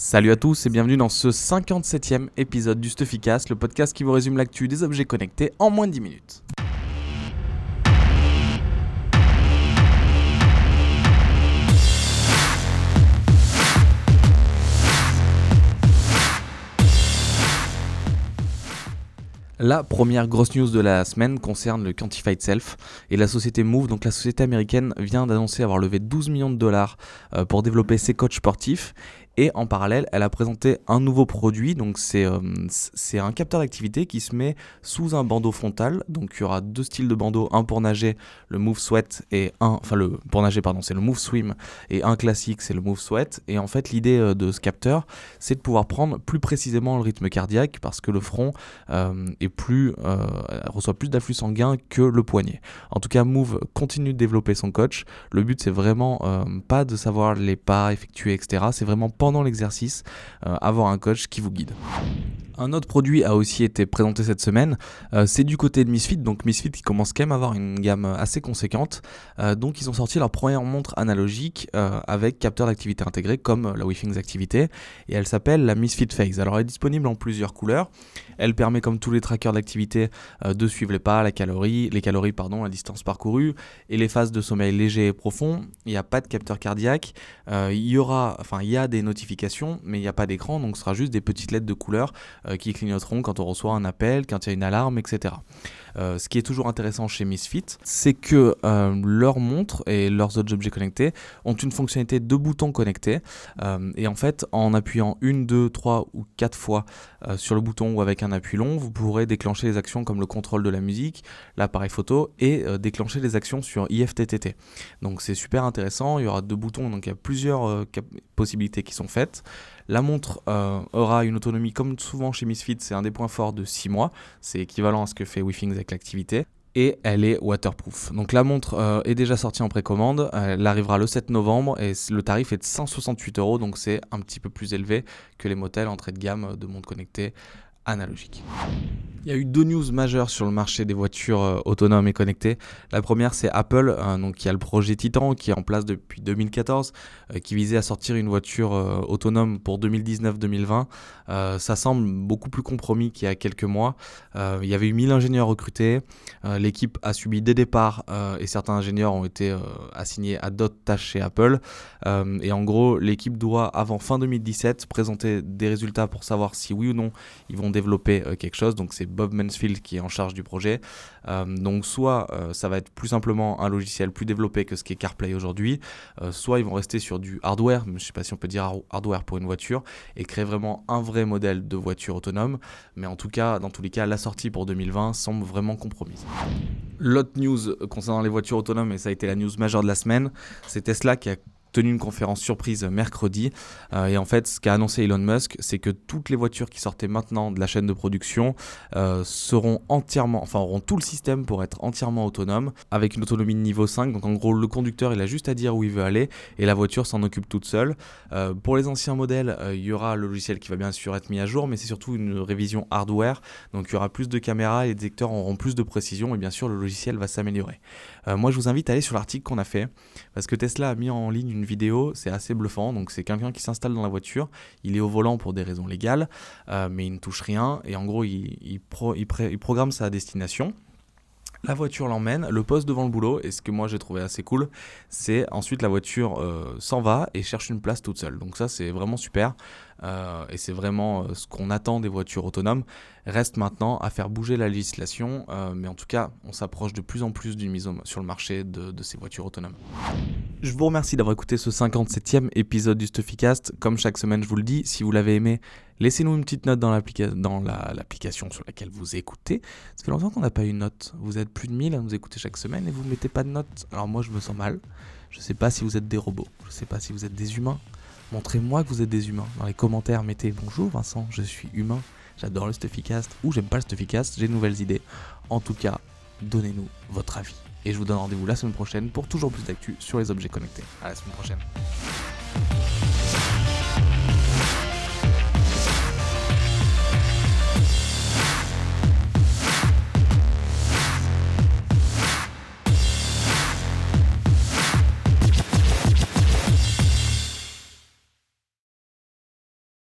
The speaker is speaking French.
Salut à tous et bienvenue dans ce 57e épisode du Stuffycast, le podcast qui vous résume l'actu des objets connectés en moins de 10 minutes. La première grosse news de la semaine concerne le Quantified Self et la société Move. Donc la société américaine vient d'annoncer avoir levé 12 millions de dollars euh, pour développer ses coachs sportifs et en parallèle, elle a présenté un nouveau produit. Donc, c'est euh, c'est un capteur d'activité qui se met sous un bandeau frontal. Donc, il y aura deux styles de bandeau un pour nager, le Move Sweat, et un. Enfin, le, pour nager, pardon, c'est le Move Swim, et un classique, c'est le Move Sweat. Et en fait, l'idée euh, de ce capteur, c'est de pouvoir prendre plus précisément le rythme cardiaque parce que le front euh, est plus, reçoit plus d'afflux sanguin que le poignet. En tout cas, Move continue de développer son coach. Le but, c'est vraiment pas de savoir les pas effectués, etc. C'est vraiment pendant l'exercice, euh, avoir un coach qui vous guide. Un autre produit a aussi été présenté cette semaine, euh, c'est du côté de Misfit, donc Misfit qui commence quand même à avoir une gamme assez conséquente, euh, donc ils ont sorti leur première montre analogique avec capteur d'activité intégré comme la WeThings Activité, et elle s'appelle la Misfit Phase. Alors elle est disponible en plusieurs couleurs, elle permet comme tous les trackers d'activité de suivre les pas, la calorie, les calories, pardon, la distance parcourue et les phases de sommeil léger et profond. Il n'y a pas de capteur cardiaque, il y aura, enfin il y a des notifications mais il n'y a pas d'écran, donc ce sera juste des petites lettres de couleur euh, qui clignoteront quand on reçoit un appel, quand il y a une alarme, etc. Euh, ce qui est toujours intéressant chez Misfit, c'est que euh, leurs montres et leurs autres objets connectés ont une fonctionnalité de boutons connectés. et en fait, en appuyant une, deux, trois ou quatre fois sur le bouton ou avec un appui long, vous pourrez déclencher les actions comme le contrôle de la musique, l'appareil photo et déclencher les actions sur IFTTT. Donc c'est super intéressant. Il y aura deux boutons, donc il y a plusieurs possibilités qui sont faites. La montre euh, aura une autonomie, comme souvent chez Misfit, c'est un des points forts de 6 mois. C'est équivalent à ce que fait WeThings avec l'activité. Et elle est waterproof. Donc la montre euh, est déjà sortie en précommande. Elle arrivera le 7 novembre et le tarif est de 168 euros. Donc c'est un petit peu plus élevé que les modèles entrée de gamme de montres connectées Il y a eu deux news majeures sur le marché des voitures euh, autonomes et connectées. La première, c'est Apple, euh, donc, qui a le projet Titan, qui est en place depuis 2014, euh, qui visait à sortir une voiture autonome pour 2019-2020. ça semble beaucoup plus compromis qu'il y a quelques mois. il y avait eu 1000 ingénieurs recrutés. L'équipe a subi des départs et certains ingénieurs ont été assignés à d'autres tâches chez Apple. et en gros, l'équipe doit, avant fin 2017, présenter des résultats pour savoir si oui ou non ils vont développer quelque chose. Donc c'est Bob Mansfield qui est en charge du projet. Euh, donc soit euh, ça va être plus simplement un logiciel plus développé que ce qui est CarPlay aujourd'hui, euh, soit ils vont rester sur du hardware, je ne sais pas si on peut dire hardware pour une voiture, et créer vraiment un vrai modèle de voiture autonome. Mais en tout cas, dans tous les cas, la sortie pour 2020 semble vraiment compromise. L'autre news concernant les voitures autonomes, et ça a été la news majeure de la semaine, c'est Tesla qui a tenu une conférence surprise mercredi. Euh, et en fait, ce qu'a annoncé Elon Musk, c'est que toutes les voitures qui sortaient maintenant de la chaîne de production euh, seront entièrement, enfin auront tout le système pour être entièrement autonome, avec une autonomie de niveau 5. Donc en gros, le conducteur, il a juste à dire où il veut aller et la voiture s'en occupe toute seule. Euh, pour les anciens modèles, il y aura le logiciel qui va bien sûr être mis à jour, mais c'est surtout une révision hardware. Donc il y aura plus de caméras, les détecteurs auront plus de précision et bien sûr le logiciel va s'améliorer. moi, je vous invite à aller sur l'article qu'on a fait parce que Tesla a mis en ligne une vidéo, c'est assez bluffant. Donc c'est quelqu'un qui s'installe dans la voiture, il est au volant pour des raisons légales, euh, mais il ne touche rien et en gros il, il, il programme sa destination. La voiture l'emmène, le poste devant le boulot, et ce que moi j'ai trouvé assez cool, c'est ensuite la voiture euh, s'en va et cherche une place toute seule. Donc ça c'est vraiment super, euh, et c'est vraiment euh, ce qu'on attend des voitures autonomes. Reste maintenant à faire bouger la législation, mais en tout cas on s'approche de plus en plus d'une mise sur le marché de, de, ces voitures autonomes. Je vous remercie d'avoir écouté ce 57e épisode du Stuffycast. Comme chaque semaine je vous le dis, si vous l'avez aimé, Laissez-nous une petite note dans l'application sur laquelle vous écoutez. Ça fait longtemps qu'on n'a pas eu une note. Vous êtes plus de 1000 à nous écouter chaque semaine et vous ne mettez pas de note. Alors moi, je me sens mal. Je ne sais pas si vous êtes des robots. Je ne sais pas si vous êtes des humains. Montrez-moi que vous êtes des humains. Dans les commentaires, mettez bonjour Vincent, je suis humain. J'adore le Stuffycast ou j'aime pas le Stuffycast. J'ai de nouvelles idées. En tout cas, donnez-nous votre avis. Et je vous donne rendez-vous la semaine prochaine pour toujours plus d'actu sur les objets connectés. À la semaine prochaine.